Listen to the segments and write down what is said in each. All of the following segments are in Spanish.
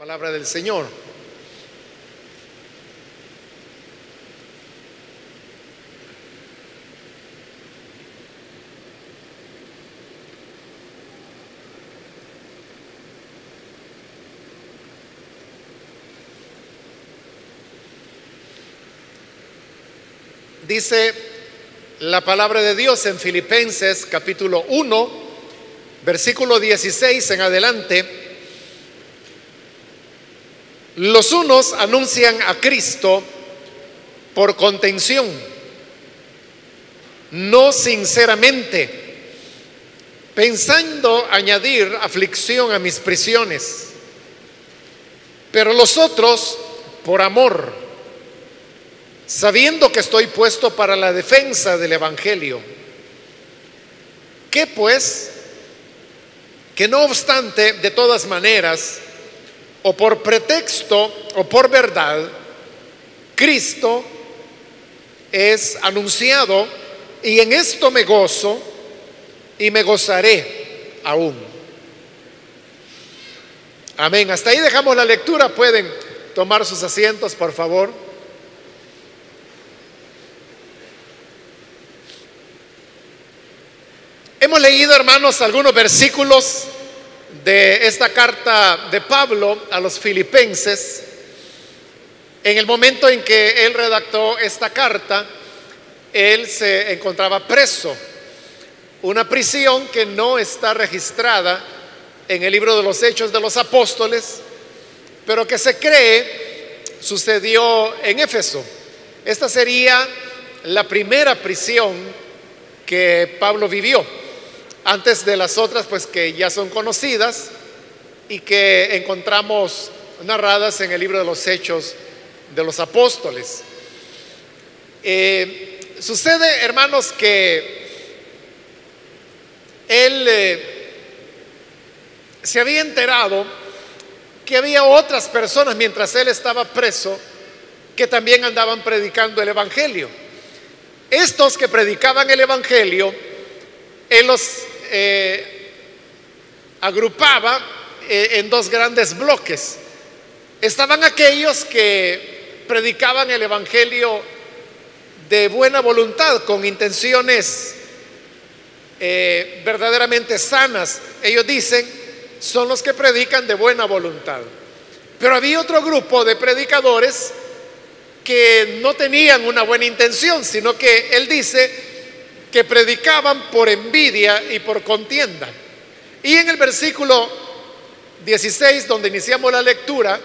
Palabra del Señor. Dice la palabra de Dios en Filipenses capítulo 1, versículo 16 en adelante. Los unos anuncian a Cristo por contención, no sinceramente, pensando añadir aflicción a mis prisiones, pero los otros por amor sabiendo que estoy puesto para la defensa del Evangelio. Que pues, que no obstante, de todas maneras, o por pretexto o por verdad, Cristo es anunciado y en esto me gozo y me gozaré aún. Amén. Hasta ahí dejamos la lectura. Pueden tomar sus asientos, por favor. Hemos leído, hermanos, algunos versículos de esta carta de Pablo a los filipenses. En el momento en que él redactó esta carta, él se encontraba preso. Una prisión que no está registrada en el libro de los Hechos de los Apóstoles, pero que se cree sucedió en Éfeso. Esta sería la primera prisión que Pablo vivió antes de las otras, pues que ya son conocidas y que encontramos narradas en el libro de los Hechos de los Apóstoles. Eh, sucede, hermanos, que él eh, se había enterado que había otras personas mientras él estaba preso que también andaban predicando el Evangelio. Estos que predicaban el Evangelio, él los eh, agrupaba eh, en dos grandes bloques. Estaban aquellos que predicaban el Evangelio de buena voluntad, con intenciones eh, verdaderamente sanas. Ellos dicen, son los que predican de buena voluntad. Pero había otro grupo de predicadores que no tenían una buena intención, sino que él dice, que predicaban por envidia y por contienda. Y en el versículo 16, donde iniciamos la lectura,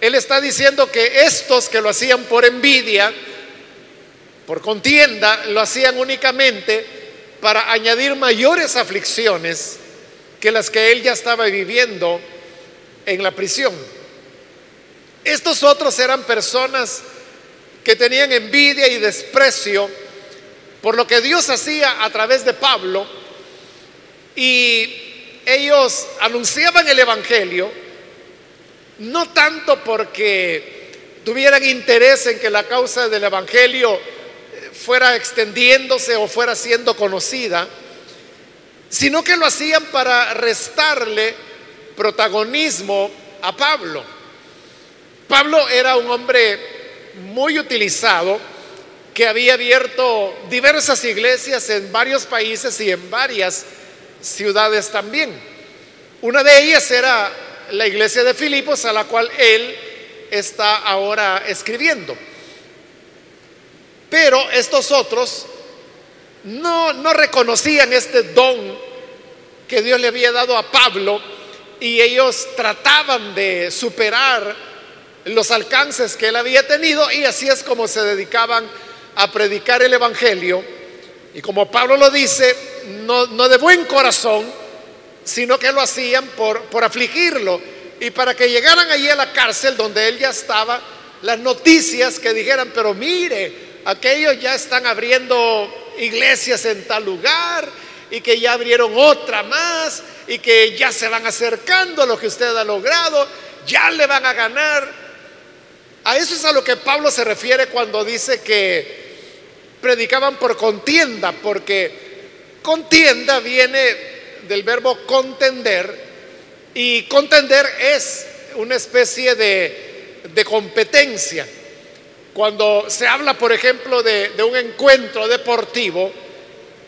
él está diciendo que estos que lo hacían por envidia, por contienda, lo hacían únicamente para añadir mayores aflicciones que las que él ya estaba viviendo en la prisión. Estos otros eran personas que tenían envidia y desprecio por lo que Dios hacía a través de Pablo y ellos anunciaban el Evangelio, no tanto porque tuvieran interés en que la causa del Evangelio eh, fuera extendiéndose o fuera siendo conocida, sino que lo hacían para restarle protagonismo a Pablo. Pablo era un hombre muy utilizado que había abierto diversas iglesias en varios países y en varias ciudades también. Una de ellas era la iglesia de Filipos, a la cual él está ahora escribiendo. Pero estos otros no, no reconocían este don que Dios le había dado a Pablo y ellos trataban de superar los alcances que él había tenido y así es como se dedicaban a predicar el Evangelio. Y como Pablo lo dice, no, de buen corazón, sino que lo hacían por, por afligirlo. Y para que llegaran allí a la cárcel donde él ya estaba, las noticias que dijeran, pero mire, aquellos ya están abriendo iglesias en tal lugar y que ya abrieron otra más y que ya se van acercando a lo que usted ha logrado, ya le van a ganar. A eso es a lo que Pablo se refiere cuando dice que predicaban por contienda, porque contienda viene del verbo contender y contender es una especie de, de competencia. Cuando se habla, por ejemplo, de, de un encuentro deportivo,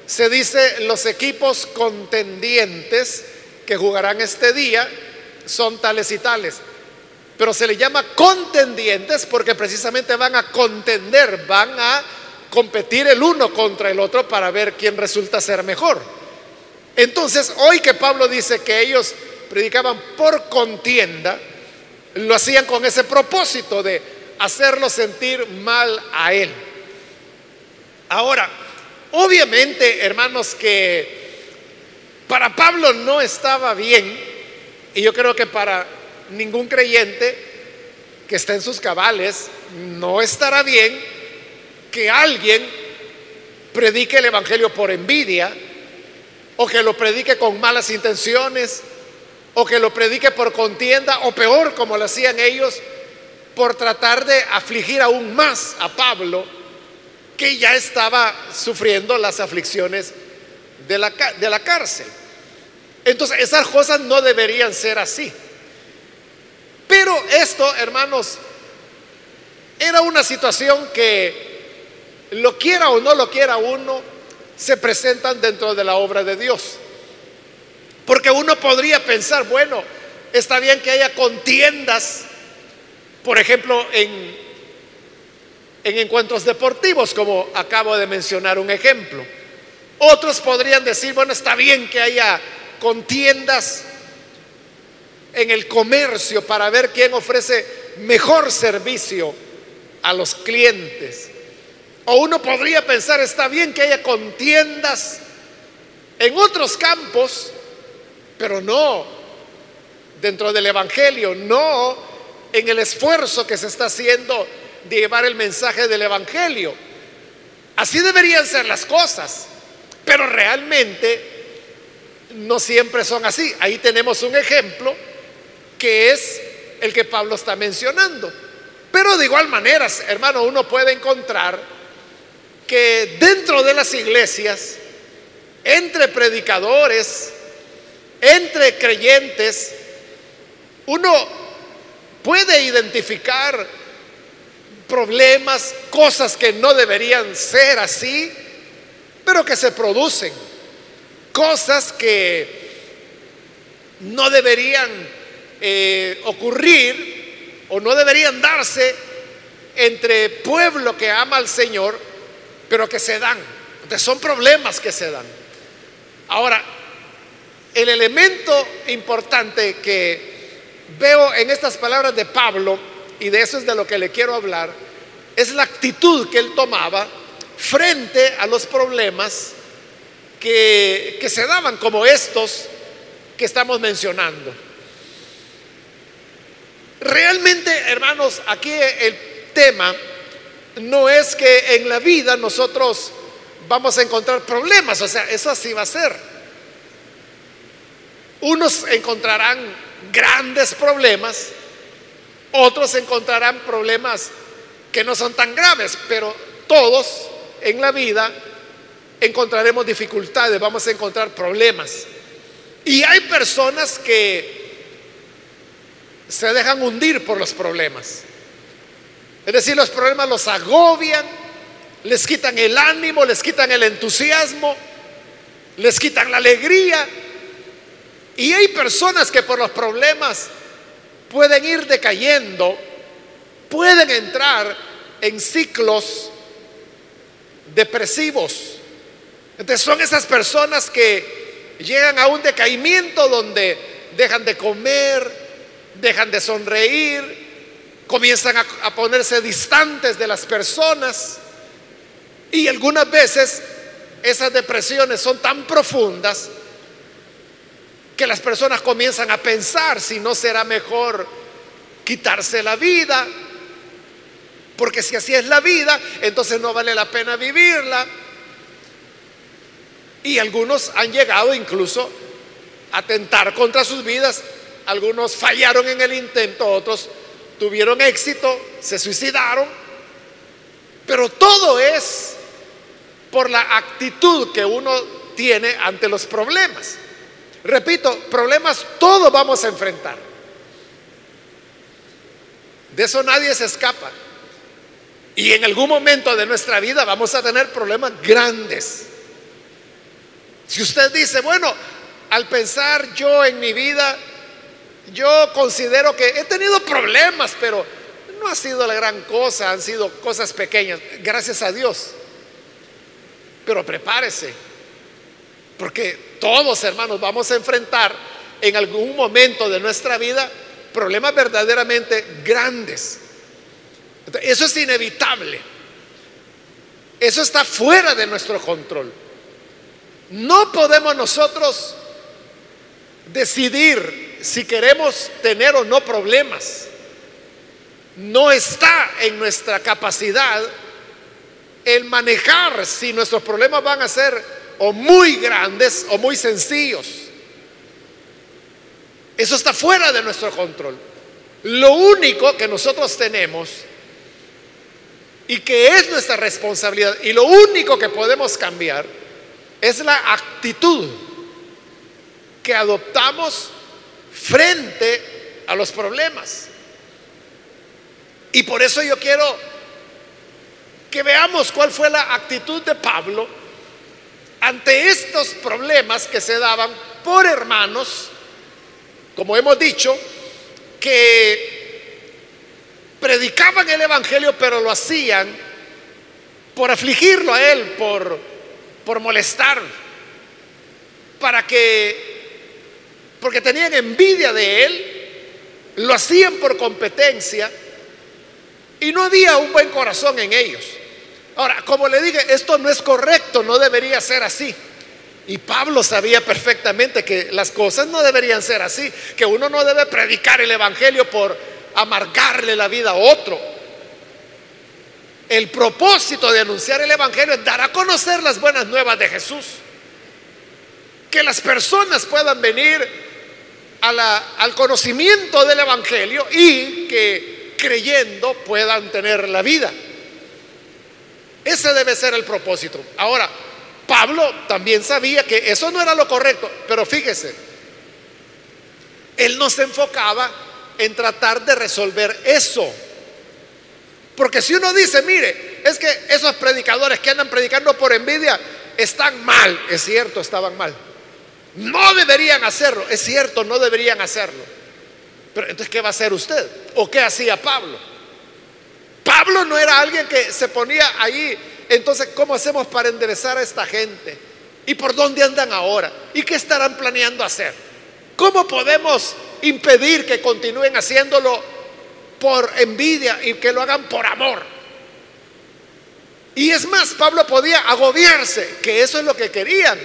se dice los equipos contendientes que jugarán este día son tales y tales. Pero se le llama contendientes porque precisamente van a contender, van a competir el uno contra el otro para ver quién resulta ser mejor. Entonces, hoy que Pablo dice que ellos predicaban por contienda, lo hacían con ese propósito de hacerlo sentir mal a él. Ahora, obviamente, hermanos, que para Pablo no estaba bien, y yo creo que para ningún creyente que esté en sus cabales no estará bien que alguien predique el Evangelio por envidia, o que lo predique con malas intenciones, o que lo predique por contienda, o peor, como lo hacían ellos, por tratar de afligir aún más a Pablo, que ya estaba sufriendo las aflicciones de la, de la cárcel. Entonces, esas cosas no deberían ser así. Pero esto, hermanos, era una situación que, lo quiera o no lo quiera uno, se presentan dentro de la obra de Dios. Porque uno podría pensar, bueno, está bien que haya contiendas, por ejemplo, en, en encuentros deportivos, como acabo de mencionar un ejemplo. Otros podrían decir, bueno, está bien que haya contiendas en el comercio para ver quién ofrece mejor servicio a los clientes. O uno podría pensar, está bien que haya contiendas en otros campos, pero no dentro del Evangelio, no en el esfuerzo que se está haciendo de llevar el mensaje del Evangelio. Así deberían ser las cosas, pero realmente no siempre son así. Ahí tenemos un ejemplo que es el que Pablo está mencionando. Pero de igual manera, hermano, uno puede encontrar que dentro de las iglesias, entre predicadores, entre creyentes, uno puede identificar problemas, cosas que no deberían ser así, pero que se producen. Cosas que no deberían eh, ocurrir o no deberían darse entre pueblo que ama al Señor, pero que se dan. Son problemas que se dan. Ahora, el elemento importante que veo en estas palabras de Pablo, y de eso es de lo que le quiero hablar, es la actitud que él tomaba frente a los problemas que, se daban como estos que estamos mencionando. Realmente, hermanos, aquí el tema no es que en la vida nosotros vamos a encontrar problemas, o sea, eso así va a ser. Unos encontrarán grandes problemas, otros encontrarán problemas que no son tan graves, pero todos en la vida encontraremos dificultades, vamos a encontrar problemas. Y hay personas que se dejan hundir por los problemas. Es decir, los problemas los agobian, les quitan el ánimo, les quitan el entusiasmo, les quitan la alegría. Y hay personas que por los problemas pueden ir decayendo, pueden entrar en ciclos depresivos. Entonces son esas personas que llegan a un decaimiento donde dejan de comer, dejan de sonreír, comienzan a, ponerse distantes de las personas y algunas veces esas depresiones son tan profundas que las personas comienzan a pensar si no será mejor quitarse la vida, porque si así es la vida, entonces no vale la pena vivirla. Y algunos han llegado incluso a tentar contra sus vidas. Algunos fallaron en el intento, otros tuvieron éxito, se suicidaron. Pero todo es por la actitud que uno tiene ante los problemas. Repito, problemas todos vamos a enfrentar. De eso nadie se escapa. Y en algún momento de nuestra vida vamos a tener problemas grandes. Si usted dice, bueno, al pensar yo en mi vida, yo considero que he tenido problemas, pero no ha sido la gran cosa, han sido cosas pequeñas, gracias a Dios. Pero prepárese, porque todos hermanos vamos a enfrentar en algún momento de nuestra vida problemas verdaderamente grandes. Eso es inevitable. Eso está fuera de nuestro control. No podemos nosotros decidir si queremos tener o no problemas. No está en nuestra capacidad el manejar si nuestros problemas van a ser o muy grandes o muy sencillos. Eso está fuera de nuestro control. Lo único que nosotros tenemos y que es nuestra responsabilidad y lo único que podemos cambiar es la actitud que adoptamos frente a los problemas. Y por eso yo quiero que veamos cuál fue la actitud de Pablo ante estos problemas que se daban por hermanos, como hemos dicho, que predicaban el Evangelio, pero lo hacían por afligirlo a él, por, por molestar, para que, porque tenían envidia de él, lo hacían por competencia y no había un buen corazón en ellos. Ahora, como le dije, esto no es correcto, no debería ser así. Y Pablo sabía perfectamente que las cosas no deberían ser así, que uno no debe predicar el Evangelio por amargarle la vida a otro. El propósito de anunciar el Evangelio es dar a conocer las buenas nuevas de Jesús. Que las personas puedan venir al conocimiento del Evangelio y que creyendo puedan tener la vida. Ese debe ser el propósito. Ahora, Pablo también sabía que eso no era lo correcto, pero fíjese, él no se enfocaba en tratar de resolver eso. Porque si uno dice, mire, es que esos predicadores que andan predicando por envidia están mal, es cierto, estaban mal. No deberían hacerlo, es cierto, no deberían hacerlo. Pero entonces, ¿qué va a hacer usted? ¿O qué hacía Pablo? Pablo no era alguien que se ponía ahí, entonces, ¿cómo hacemos para enderezar a esta gente? ¿Y por dónde andan ahora? ¿Y qué estarán planeando hacer? ¿Cómo podemos impedir que continúen haciéndolo por envidia y que lo hagan por amor. Y es más, Pablo podía agobiarse, que eso es lo que querían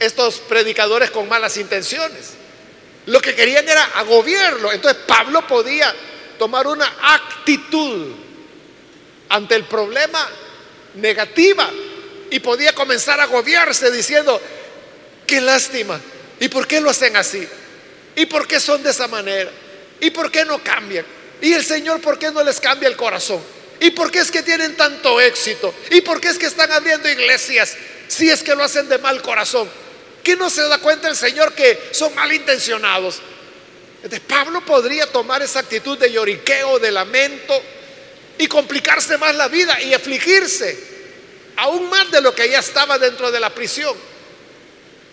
estos predicadores con malas intenciones. Lo que querían era agobiarlo. Entonces Pablo podía tomar una actitud ante el problema negativa y podía comenzar a agobiarse diciendo, qué lástima, ¿y por qué lo hacen así? ¿Y por qué son de esa manera? ¿Y por qué no cambian? ¿Y el Señor por qué no les cambia el corazón? ¿Y por qué es que tienen tanto éxito? ¿Y por qué es que están abriendo iglesias si es que lo hacen de mal corazón? ¿Qué no se da cuenta el Señor que son malintencionados? Entonces, Pablo podría tomar esa actitud de lloriqueo, de lamento y complicarse más la vida y afligirse aún más de lo que ya estaba dentro de la prisión.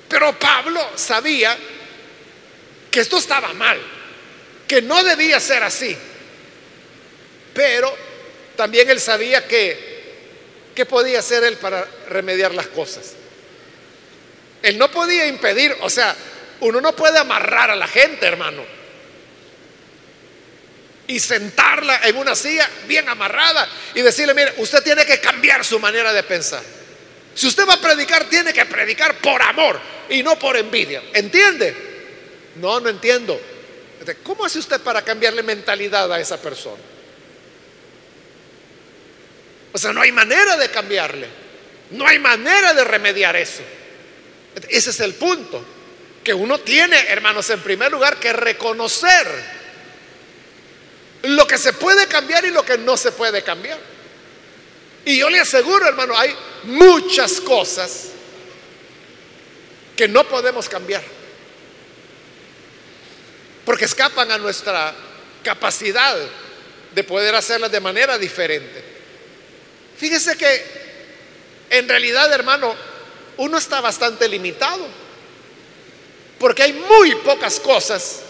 Pero Pablo sabía que esto estaba mal, que no debía ser así. Pero también él sabía que, ¿qué podía hacer él para remediar las cosas? Él no podía impedir, o sea, uno no puede amarrar a la gente, hermano. Y sentarla en una silla bien amarrada y decirle, mire, usted tiene que cambiar su manera de pensar. Si usted va a predicar, tiene que predicar por amor y no por envidia. ¿Entiende? No, no entiendo. ¿Cómo hace usted para cambiarle mentalidad a esa persona? O sea, no hay manera de cambiarle. No hay manera de remediar eso. Ese es el punto. Que uno tiene, hermanos, en primer lugar que reconocer lo que se puede cambiar y lo que no se puede cambiar. Y yo le aseguro, hermano, hay muchas cosas que no podemos cambiar porque escapan a nuestra capacidad de poder hacerlas de manera diferente. Fíjese que en realidad, hermano, uno está bastante limitado, porque hay muy pocas cosas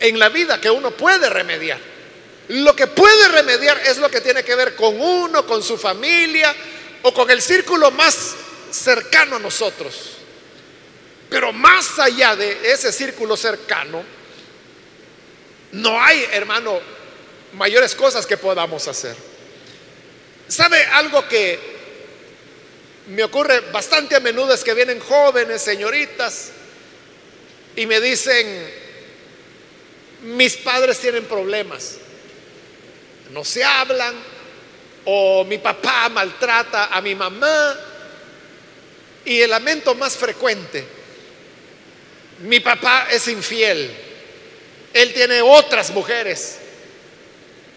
en la vida que uno puede remediar. Lo que puede remediar es lo que tiene que ver con uno, con su familia o con el círculo más cercano a nosotros. Pero más allá de ese círculo cercano, no hay, hermano, mayores cosas que podamos hacer. ¿Sabe algo que me ocurre bastante a menudo? Es que vienen jóvenes, señoritas, y me dicen, mis padres tienen problemas, no se hablan, o mi papá maltrata a mi mamá, y el lamento más frecuente, mi papá es infiel, él tiene otras mujeres,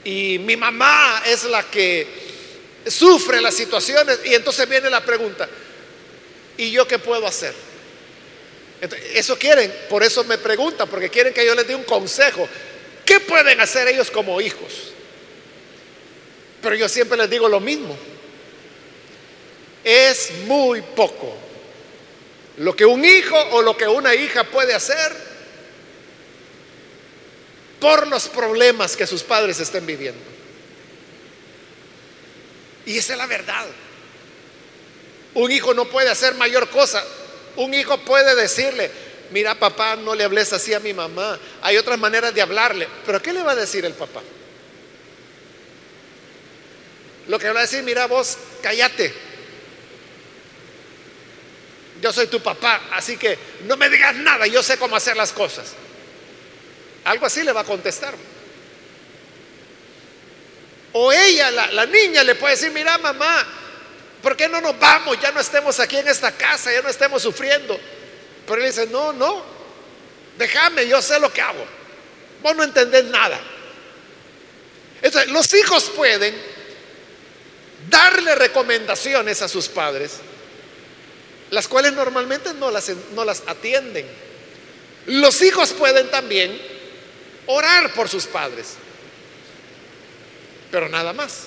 y mi mamá es la que sufre las situaciones, y entonces viene la pregunta, ¿y yo qué puedo hacer? eso quieren, por eso me preguntan, porque quieren que yo les dé un consejo. ¿Qué pueden hacer ellos como hijos? Pero yo siempre les digo lo mismo. Es muy poco lo que un hijo o lo que una hija puede hacer por los problemas que sus padres estén viviendo. Y esa es la verdad. Un hijo no puede hacer mayor cosa. Un hijo puede decirle, mira papá, no le hables así a mi mamá. Hay otras maneras de hablarle. Pero ¿qué le va a decir el papá? Lo que va a decir, mira vos, cállate. Yo soy tu papá, así que no me digas nada, yo sé cómo hacer las cosas. Algo así le va a contestar. O ella, la, niña, le puede decir, mira mamá, ¿por qué no nos vamos? Ya no estemos aquí en esta casa, ya no estemos sufriendo. Pero él dice, no, no, déjame, yo sé lo que hago. Vos no entendés nada. Entonces, los hijos pueden darle recomendaciones a sus padres, las cuales normalmente no las atienden. Los hijos pueden también orar por sus padres, pero nada más.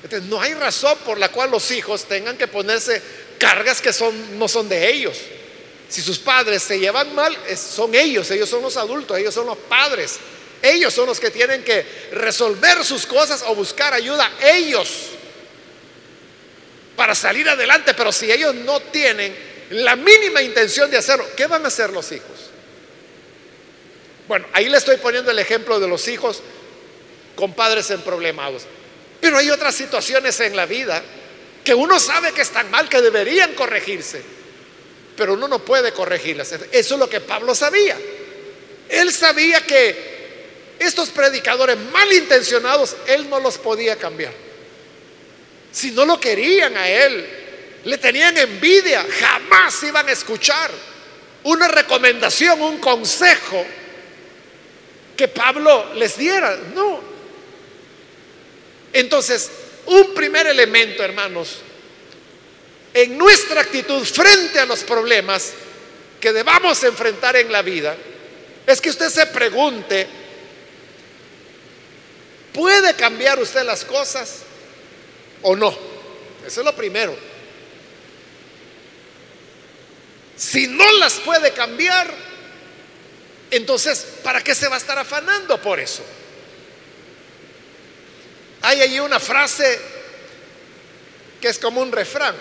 Entonces, no hay razón por la cual los hijos tengan que ponerse cargas que son, no son de ellos. Si sus padres se llevan mal, son ellos, ellos son los adultos, ellos son los padres. Ellos son los que tienen que resolver sus cosas o buscar ayuda ellos para salir adelante. Pero si ellos no tienen la mínima intención de hacerlo, ¿qué van a hacer los hijos? Bueno, ahí le estoy poniendo el ejemplo de los hijos con padres en problemados. Pero hay otras situaciones en la vida que uno sabe que están mal, que deberían corregirse, pero uno no puede corregirlas. Eso es lo que Pablo sabía. Él sabía que estos predicadores malintencionados, él no los podía cambiar. Si no lo querían a él, le tenían envidia, jamás iban a escuchar una recomendación, un consejo que Pablo les diera. No, entonces, un primer elemento, hermanos, en nuestra actitud frente a los problemas que debamos enfrentar en la vida, es que usted se pregunte, ¿puede cambiar usted las cosas o no? Eso es lo primero. Si no las puede cambiar, entonces, ¿para qué se va a estar afanando por eso? Hay allí una frase que es como un refrán.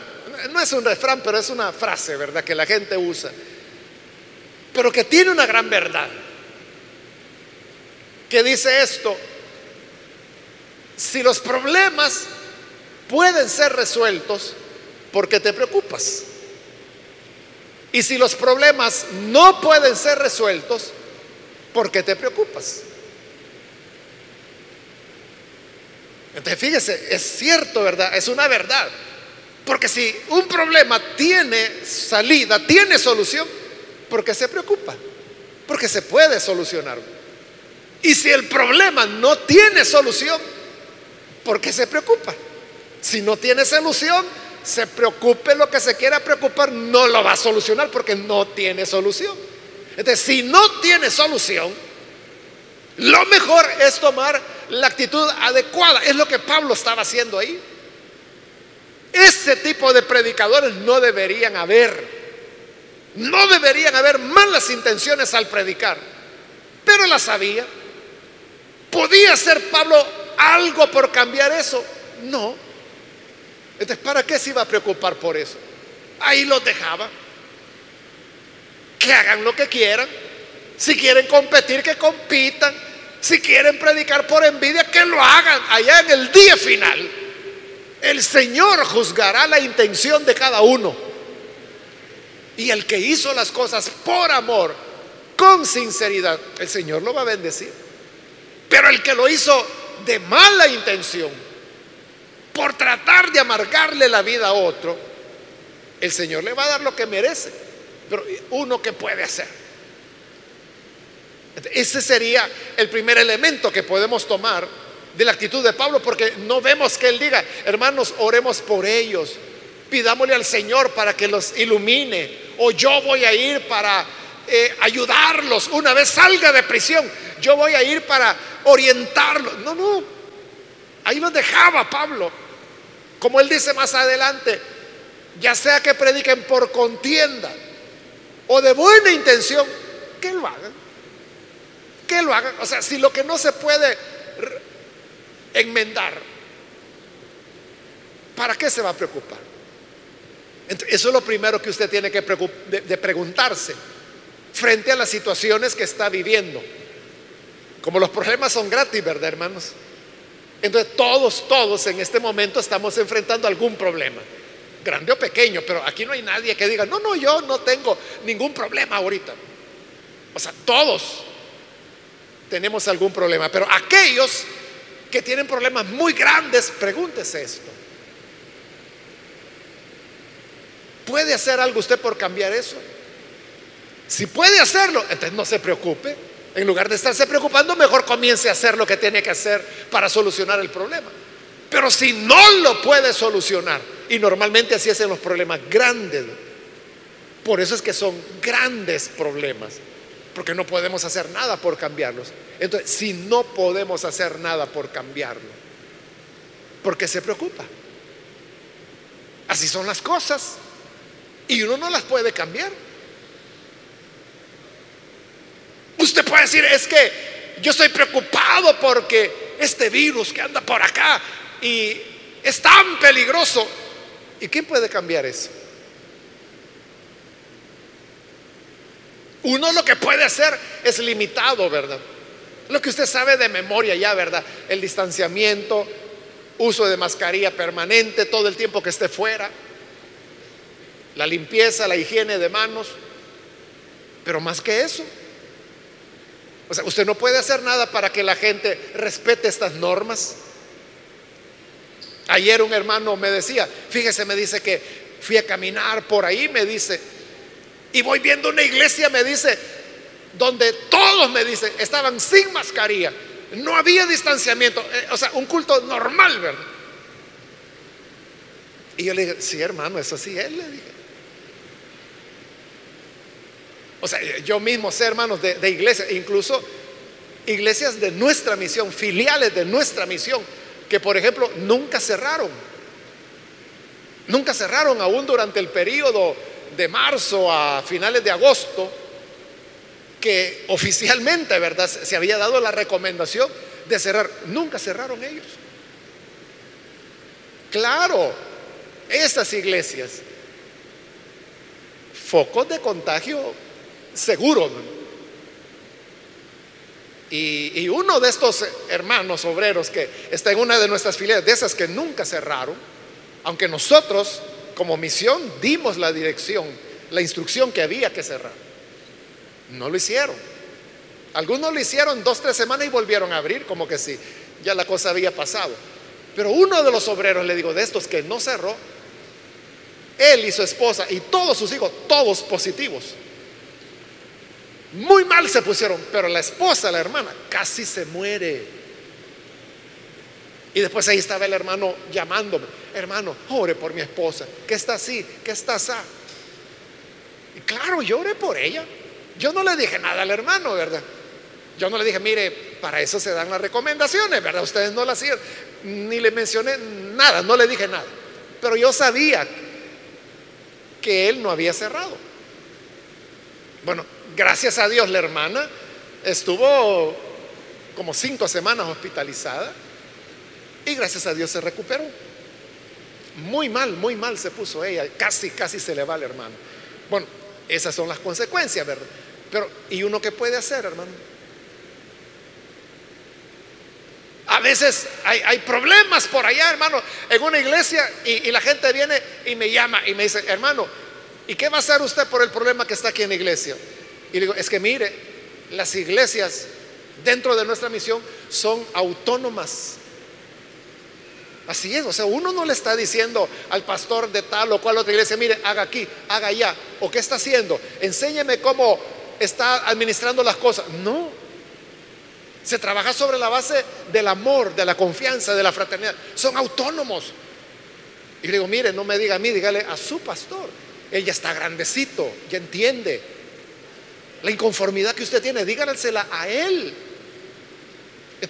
No es un refrán, pero es una frase, ¿verdad? Que la gente usa. Pero que tiene una gran verdad. Que dice esto. Si los problemas pueden ser resueltos, ¿por qué te preocupas? Y si los problemas no pueden ser resueltos, ¿por qué te preocupas? Entonces, fíjese, es cierto, ¿verdad? Es una verdad. Porque si un problema tiene salida, tiene solución, ¿por qué se preocupa? Porque se puede solucionar. Y si el problema no tiene solución, ¿por qué se preocupa? Si no tiene solución, se preocupe lo que se quiera preocupar, no lo va a solucionar porque no tiene solución. Entonces, si no tiene solución, lo mejor es tomar la actitud adecuada. Es lo que Pablo estaba haciendo ahí. Ese tipo de predicadores no deberían haber. No deberían haber malas intenciones al predicar. Pero las había. ¿Podía hacer Pablo algo por cambiar eso? No. Entonces, ¿para qué se iba a preocupar por eso? Ahí los dejaba. Que hagan lo que quieran. Si quieren competir, que compitan. Si quieren predicar por envidia, que lo hagan allá en el día final. El Señor juzgará la intención de cada uno. Y el que hizo las cosas por amor, con sinceridad, el Señor lo va a bendecir. Pero el que lo hizo de mala intención, por tratar de amargarle la vida a otro, el Señor le va a dar lo que merece. Pero uno que puede hacer. Ese sería el primer elemento que podemos tomar de la actitud de Pablo, porque no vemos que él diga, hermanos, oremos por ellos, pidámosle al Señor para que los ilumine, o yo voy a ir para eh, ayudarlos una vez salga de prisión, yo voy a ir para orientarlos. No, no, ahí los dejaba Pablo, como él dice más adelante, ya sea que prediquen por contienda o de buena intención, que lo hagan. Que lo hagan. O sea, si lo que no se puede enmendar, ¿para qué se va a preocupar? eso es lo primero que usted tiene que preguntarse frente a las situaciones que está viviendo. Como los problemas son gratis, ¿verdad, hermanos? Entonces todos, todos en este momento estamos enfrentando algún problema, grande o pequeño, pero aquí no hay nadie que diga, no, no, yo no tengo ningún problema ahorita. O sea, todos tenemos algún problema, pero aquellos que tienen problemas muy grandes, pregúntese esto. ¿Puede hacer algo usted por cambiar eso? Si puede hacerlo, entonces no se preocupe. En lugar de estarse preocupando, mejor comience a hacer lo que tiene que hacer para solucionar el problema. Pero si no lo puede solucionar, y normalmente así es en los problemas grandes, por eso es que son grandes problemas, porque no podemos hacer nada por cambiarlos. Entonces, si no podemos hacer nada por cambiarlo, ¿por qué se preocupa? Así son las cosas, y uno no las puede cambiar. Usted puede decir, es que yo estoy preocupado porque este virus que anda por acá y es tan peligroso. ¿Y quién puede cambiar eso? Uno lo que puede hacer es limitado, ¿verdad? Lo que usted sabe de memoria ya, ¿verdad? El distanciamiento, uso de mascarilla permanente todo el tiempo que esté fuera, la limpieza, la higiene de manos, pero más que eso, o sea, usted no puede hacer nada para que la gente respete estas normas. Ayer un hermano me decía, fíjese, me dice que fui a caminar por ahí, me dice, y voy viendo una iglesia, me dice, donde todos me dicen, estaban sin mascarilla, no había distanciamiento, eh, o sea, un culto normal, ¿verdad? Y yo le dije, sí, hermano, eso sí él le dije. O sea, yo mismo sé, hermanos, de, de iglesias, incluso iglesias de nuestra misión, filiales de nuestra misión, que por ejemplo nunca cerraron. Nunca cerraron aún durante el periodo de marzo a finales de agosto, que oficialmente, ¿verdad? Se había dado la recomendación de cerrar. Nunca cerraron ellos. Claro, esas iglesias, focos de contagio seguro. Y, uno de estos hermanos obreros que está en una de nuestras filiales, de esas que nunca cerraron, aunque nosotros como misión dimos la dirección, la instrucción que había que cerrar, no lo hicieron. Algunos lo hicieron dos, tres semanas y volvieron a abrir, como que sí, ya la cosa había pasado. Pero uno de los obreros, le digo, de estos que no cerró, él y su esposa y todos sus hijos, todos positivos. Muy mal se pusieron, pero la esposa, la hermana, casi se muere. Y después ahí estaba el hermano llamándome, hermano, ore por mi esposa, que está así, que está así. Y claro, yo oré por ella. Yo no le dije nada al hermano, ¿verdad? Yo no le dije, mire, para eso se dan las recomendaciones, ¿verdad? Ustedes no las hacían, ni le mencioné nada, no le dije nada. Pero yo sabía que él no había cerrado. Bueno, gracias a Dios la hermana estuvo como cinco semanas hospitalizada y gracias a Dios se recuperó. Muy mal, muy mal se puso ella, casi, casi se le va al hermano. Bueno, esas son las consecuencias, ¿verdad? Pero, ¿y uno qué puede hacer, hermano? A veces hay, problemas por allá, hermano, en una iglesia y, la gente viene y me llama y me dice, hermano, ¿y qué va a hacer usted por el problema que está aquí en la iglesia? Y digo, es que mire, las iglesias dentro de nuestra misión son autónomas. Así es, o sea, uno no le está diciendo al pastor de tal o cual otra iglesia, mire, haga aquí, haga allá, o qué está haciendo, enséñeme cómo está administrando las cosas. No, se trabaja sobre la base del amor, de la confianza, de la fraternidad. Son autónomos. Y le digo, mire, no me diga a mí, dígale a su pastor. Él ya está grandecito, ya entiende. La inconformidad que usted tiene, dígansela a él.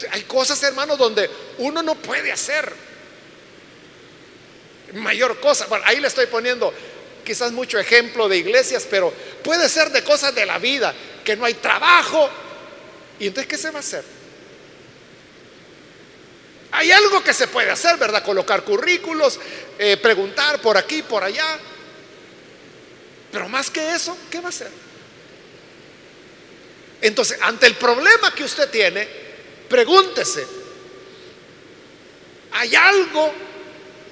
hay cosas, hermanos, donde uno no puede hacer mayor cosa. Bueno, ahí le estoy poniendo quizás mucho ejemplo de iglesias, pero puede ser de cosas de la vida, que no hay trabajo, ¿Y entonces qué se va a hacer? Hay algo que se puede hacer, ¿verdad? Colocar currículos, eh, preguntar por aquí, por allá. Pero más que eso, ¿qué va a hacer? Entonces, ante el problema que usted tiene, pregúntese, ¿hay algo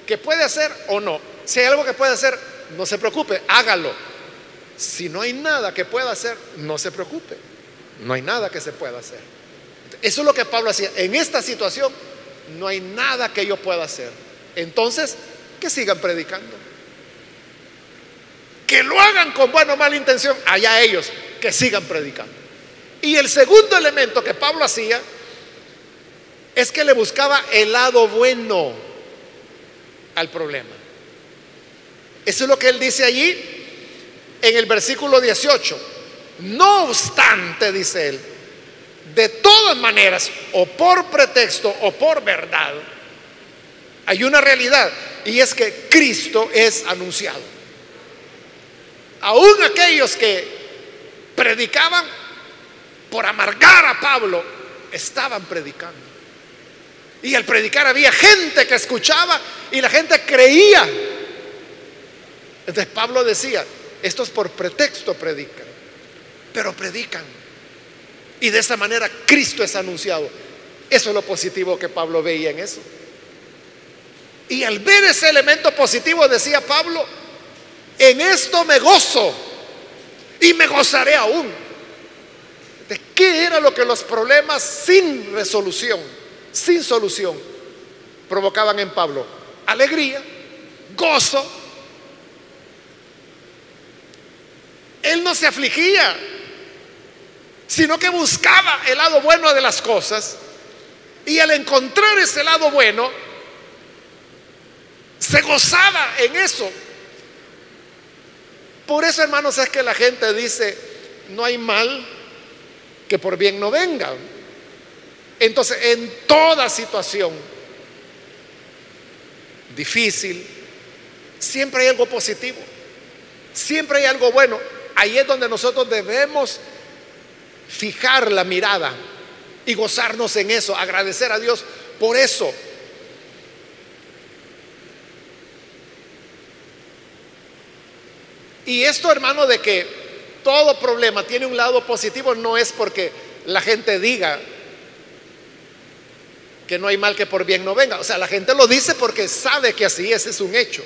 que puede hacer o no? Si hay algo que puede hacer, no se preocupe, hágalo. Si no hay nada que pueda hacer, no se preocupe. No hay nada que se pueda hacer. Eso es lo que Pablo hacía. En esta situación no hay nada que yo pueda hacer. Entonces, que sigan predicando. Que lo hagan con buena o mala intención, allá ellos, que sigan predicando. Y el segundo elemento que Pablo hacía es que le buscaba el lado bueno al problema. Eso es lo que él dice allí en el versículo 18. No obstante, dice él, de todas maneras, o por pretexto o por verdad, hay una realidad y es que Cristo es anunciado. Aún aquellos que predicaban por amargar a Pablo, estaban predicando. Y al predicar había gente que escuchaba y la gente creía. Entonces Pablo decía, esto es por pretexto predican pero predican. Y de esa manera Cristo es anunciado. Eso es lo positivo que Pablo veía en eso. Y al ver ese elemento positivo, decía Pablo, en esto me gozo y me gozaré aún. ¿De qué era lo que los problemas sin resolución, sin solución, provocaban en Pablo? Alegría, gozo. Él no se afligía, sino que buscaba el lado bueno de las cosas y al encontrar ese lado bueno, se gozaba en eso. Por eso, hermanos, es que la gente dice, no hay mal que por bien no venga. Entonces, en toda situación difícil, siempre hay algo positivo, siempre hay algo bueno. Ahí es donde nosotros debemos fijar la mirada y gozarnos en eso, agradecer a Dios por eso. Y esto, hermano, de que todo problema tiene un lado positivo no es porque la gente diga que no hay mal que por bien no venga. O sea, la gente lo dice porque sabe que así es, es un hecho.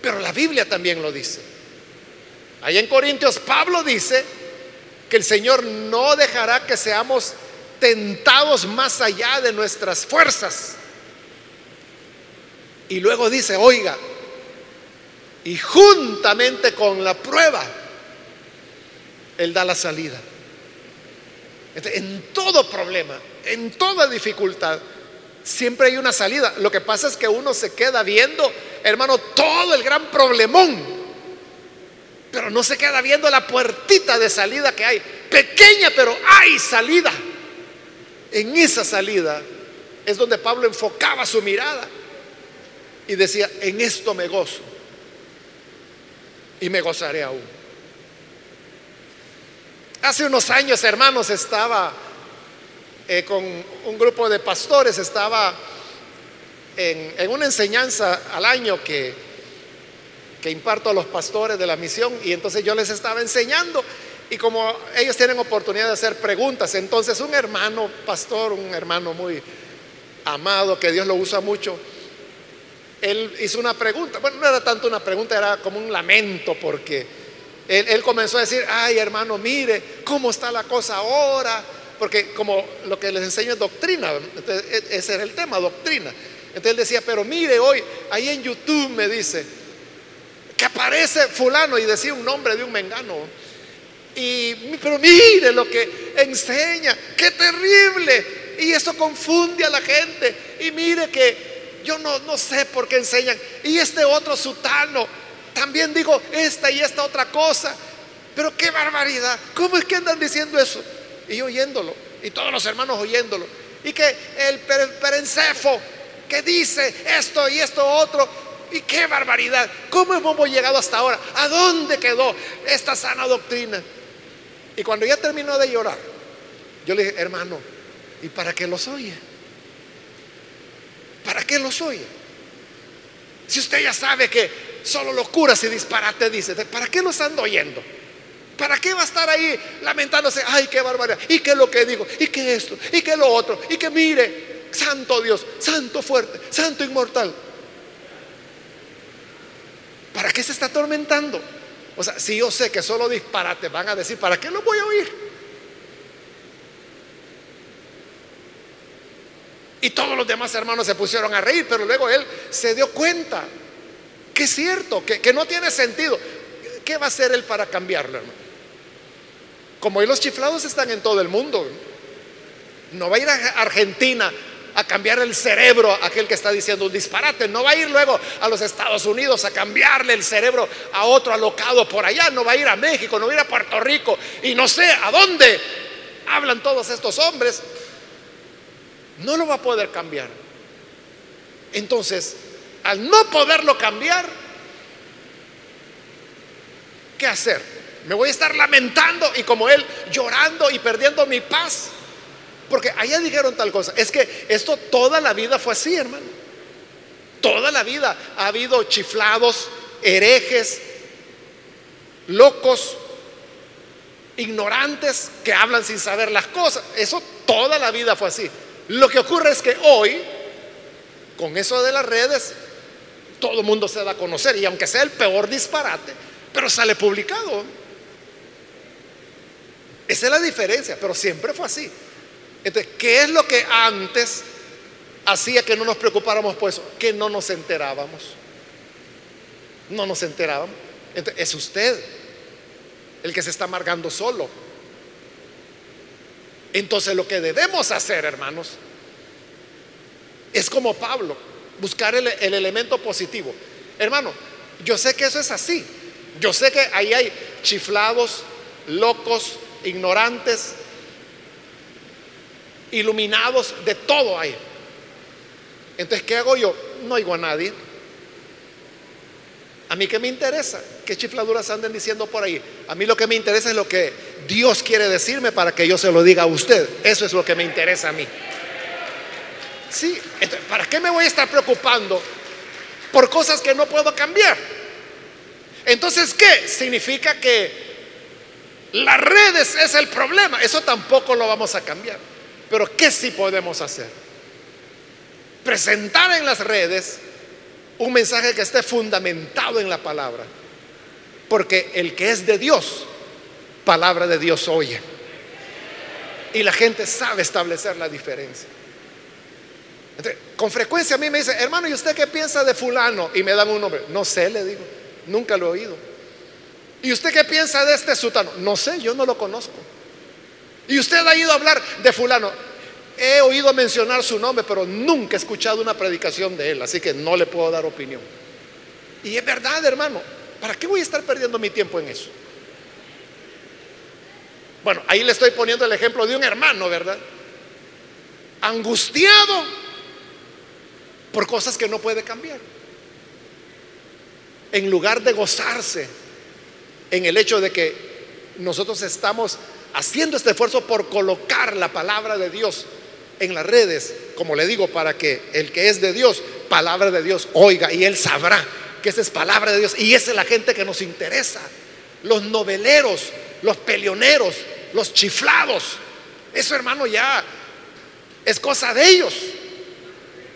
Pero la Biblia también lo dice. Ahí en Corintios Pablo dice que el Señor no dejará que seamos tentados más allá de nuestras fuerzas. Y luego dice, oiga, y juntamente con la prueba, Él da la salida. En todo problema, en toda dificultad, siempre hay una salida. Lo que pasa es que uno se queda viendo, hermano, todo el gran problemón pero no se queda viendo la puertita de salida que hay. Pequeña, pero hay salida. en esa salida es donde Pablo enfocaba su mirada y decía, en esto me gozo y me gozaré aún. Hace unos años, hermanos, estaba eh, con un grupo de pastores, estaba en, una enseñanza al año que, que imparto a los pastores de la misión y entonces yo les estaba enseñando y como ellos tienen oportunidad de hacer preguntas, entonces un hermano pastor, un hermano muy amado, que Dios lo usa mucho, él hizo una pregunta, bueno, no era tanto una pregunta, era como un lamento, porque él, comenzó a decir, ay hermano, mire cómo está la cosa ahora, porque como lo que les enseño es doctrina, e, ese era el tema, doctrina. Entonces él decía, pero mire hoy, ahí en YouTube me dice, que aparece fulano y decía un nombre de un mengano. Y, pero mire lo que enseña, qué terrible. Y eso confunde a la gente. Y mire que yo no, no sé por qué enseñan. Y este otro sutano, también digo esta y esta otra cosa. Pero qué barbaridad. ¿Cómo es que andan diciendo eso? Y oyéndolo. Y todos los hermanos oyéndolo. Y que el perencefo que dice esto y esto otro. Y qué barbaridad. ¿Cómo hemos llegado hasta ahora? ¿A dónde quedó esta sana doctrina? Y cuando ya terminó de llorar, yo le dije, hermano, ¿y para qué los oye? ¿Para qué los oye? Si usted ya sabe que solo locuras y disparate dice, ¿para qué los ando oyendo? ¿Para qué va a estar ahí lamentándose? Ay, qué barbaridad. ¿Y qué es lo que digo? ¿Y qué esto? ¿Y qué lo otro? ¿Y que mire? Santo Dios, santo fuerte, santo inmortal. ¿Para qué se está atormentando? O sea, si yo sé que solo disparate van a decir, ¿para qué lo voy a oír? Y todos los demás hermanos se pusieron a reír, pero luego él se dio cuenta que es cierto, que, que no tiene sentido. ¿Qué va a hacer él para cambiarlo, hermano? Como hoy los chiflados están en todo el mundo. No va a ir a Argentina a cambiar el cerebro a aquel que está diciendo un disparate. No va a ir luego a los Estados Unidos a cambiarle el cerebro a otro alocado por allá. No va a ir a México, no va a ir a Puerto Rico y no sé a dónde hablan todos estos hombres. No lo va a poder cambiar. Entonces, al no poderlo cambiar, ¿qué hacer? Me voy a estar lamentando y como él llorando y perdiendo mi paz. Porque allá dijeron tal cosa. Es que esto toda la vida fue así, hermano. Toda la vida ha habido chiflados, herejes, locos, ignorantes que hablan sin saber las cosas. Eso toda la vida fue así. Lo que ocurre es que hoy, con eso de las redes, todo el mundo se da a conocer. Y aunque sea el peor disparate, pero sale publicado. Esa es la diferencia, pero siempre fue así. Entonces, ¿qué es lo que antes hacía que no nos preocupáramos por eso? Que no nos enterábamos. No nos enterábamos. Entonces, es usted el que se está amargando solo. Entonces, lo que debemos hacer, hermanos, es como Pablo, buscar el, el elemento positivo. Hermano, yo sé que eso es así. Yo sé que ahí hay chiflados, locos, ignorantes, iluminados de todo ahí. Entonces, ¿qué hago yo? No oigo a nadie. A mí qué me interesa, qué chifladuras anden diciendo por ahí. A mí lo que me interesa es lo que Dios quiere decirme para que yo se lo diga a usted. Eso es lo que me interesa a mí. Sí, ¿para qué me voy a estar preocupando por cosas que no puedo cambiar? Entonces, ¿qué? Significa que las redes es el problema. Eso tampoco lo vamos a cambiar. Pero ¿qué sí podemos hacer? Presentar en las redes un mensaje que esté fundamentado en la palabra. Porque el que es de Dios, palabra de Dios oye. Y la gente sabe establecer la diferencia. con frecuencia a mí me dice, hermano, ¿y usted qué piensa de fulano? Y me dan un nombre. No sé, le digo. Nunca lo he oído. ¿Y usted qué piensa de este sutano? No sé, yo no lo conozco. Y usted ha ido a hablar de fulano. He oído mencionar su nombre, pero nunca he escuchado una predicación de él, así que no le puedo dar opinión. Y es verdad, hermano, ¿para qué voy a estar perdiendo mi tiempo en eso? Bueno, ahí le estoy poniendo el ejemplo de un hermano, ¿verdad? angustiado por cosas que no puede cambiar. En lugar de gozarse en el hecho de que nosotros estamos haciendo este esfuerzo por colocar la palabra de Dios en las redes, como le digo, para que el que es de Dios, palabra de Dios, oiga y él sabrá que esa es palabra de Dios y esa es la gente que nos interesa. Los noveleros, los peleoneros, los chiflados. Eso hermano ya es cosa de ellos.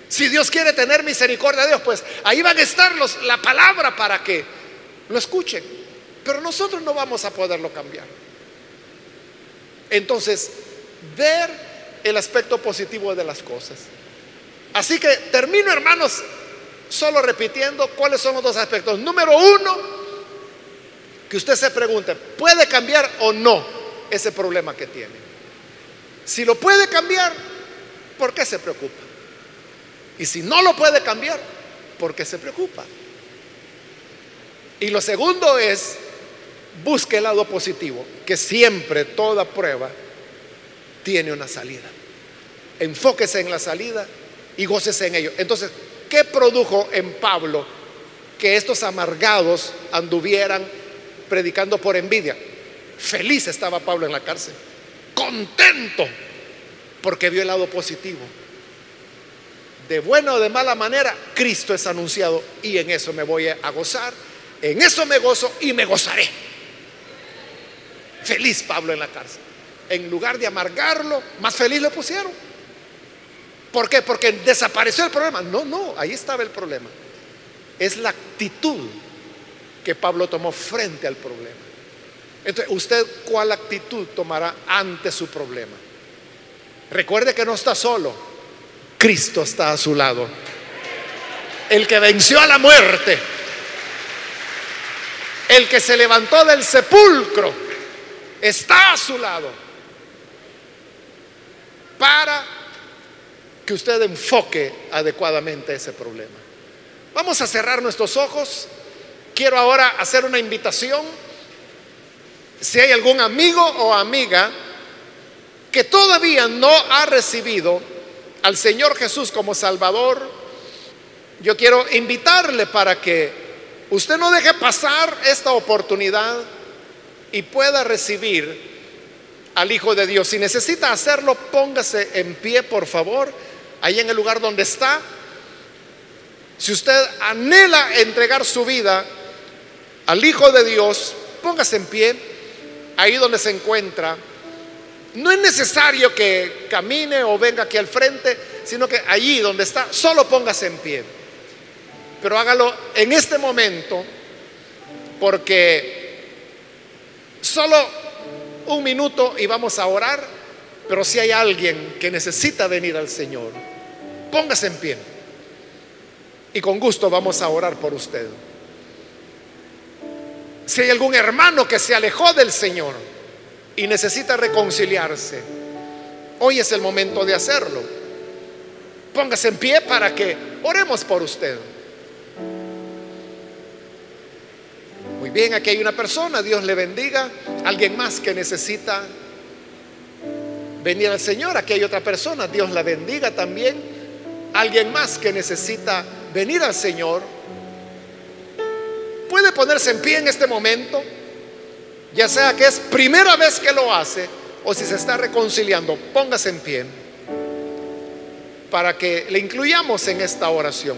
Si Dios quiere tener misericordia de Dios, pues ahí van a estar los, la palabra para que lo escuchen. Pero nosotros no vamos a poderlo cambiar. Entonces, ver el aspecto positivo de las cosas. Así que termino, hermanos, solo repitiendo cuáles son los dos aspectos. Número uno, que usted se pregunte, ¿puede cambiar o no ese problema que tiene? Si lo puede cambiar, ¿por qué se preocupa? Y si no lo puede cambiar, ¿por qué se preocupa? Y lo segundo es, busque el lado positivo, que siempre toda prueba tiene una salida. Enfóquese en la salida y gócese en ello. Entonces, ¿qué produjo en Pablo que estos amargados anduvieran predicando por envidia? Feliz estaba Pablo en la cárcel, contento, porque vio el lado positivo. De buena o de mala manera, Cristo es anunciado y en eso me voy a gozar, en eso me gozo y me gozaré. Feliz Pablo en la cárcel. En lugar de amargarlo, más feliz lo pusieron. ¿Por qué? Porque desapareció el problema. No, no, ahí estaba el problema. Es la actitud que Pablo tomó frente al problema. Entonces, ¿usted cuál actitud tomará ante su problema? Recuerde que no está solo. Cristo está a su lado. El que venció a la muerte. El que se levantó del sepulcro está a su lado para que usted enfoque adecuadamente ese problema. Vamos a cerrar nuestros ojos. Quiero ahora hacer una invitación. Si hay algún amigo o amiga que todavía no ha recibido al Señor Jesús como Salvador, yo quiero invitarle para que usted no deje pasar esta oportunidad y pueda recibir al Hijo de Dios. Si necesita hacerlo, póngase en pie, por favor, ahí en el lugar donde está. Si usted anhela entregar su vida al Hijo de Dios, póngase en pie, ahí donde se encuentra. No es necesario que camine o venga aquí al frente, sino que allí donde está, solo póngase en pie. Pero hágalo en este momento, porque Solo un minuto y vamos a orar, pero si hay alguien que necesita venir al Señor, póngase en pie. Y con gusto vamos a orar por usted. Si hay algún hermano que se alejó del Señor y necesita reconciliarse, hoy es el momento de hacerlo. Póngase en pie para que oremos por usted. Bien, aquí hay una persona, Dios le bendiga. Alguien más que necesita venir al Señor, aquí hay otra persona, Dios la bendiga también. Alguien más que necesita venir al Señor. Puede ponerse en pie en este momento, ya sea que es primera vez que lo hace o si se está reconciliando, póngase en pie para que le incluyamos en esta oración.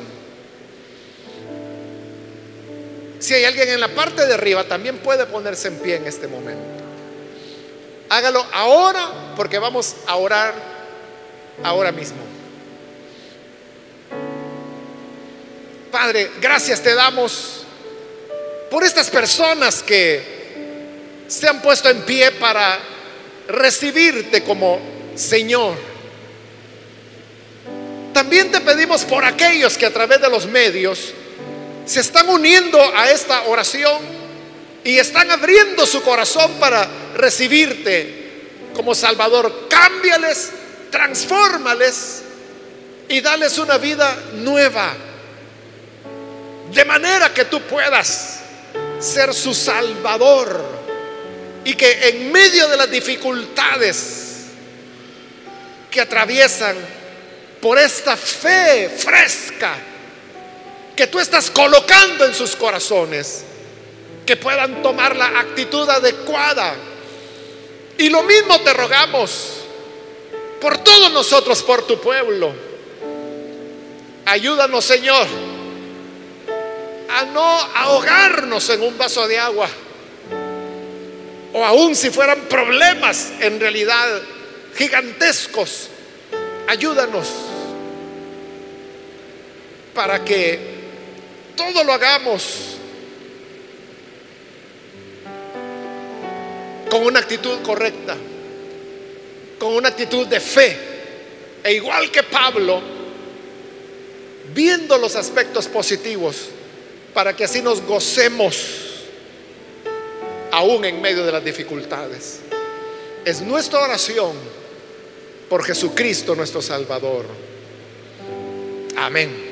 Si hay alguien en la parte de arriba, también puede ponerse en pie en este momento. Hágalo ahora porque vamos a orar ahora mismo. Padre, gracias te damos por estas personas que se han puesto en pie para recibirte como Señor. También te pedimos por aquellos que a través de los medios se están uniendo a esta oración y están abriendo su corazón para recibirte como Salvador. Cámbiales, transfórmales y dales una vida nueva. De manera que tú puedas ser su Salvador y que en medio de las dificultades que atraviesan por esta fe fresca que tú estás colocando en sus corazones, que puedan tomar la actitud adecuada. Y lo mismo te rogamos por todos nosotros, por tu pueblo. Ayúdanos, Señor, a no ahogarnos en un vaso de agua. O aún si fueran problemas en realidad gigantescos, ayúdanos para que todo lo hagamos con una actitud correcta, con una actitud de fe. E igual que Pablo, viendo los aspectos positivos, para que así nos gocemos aún en medio de las dificultades. Es nuestra oración por Jesucristo nuestro Salvador. Amén.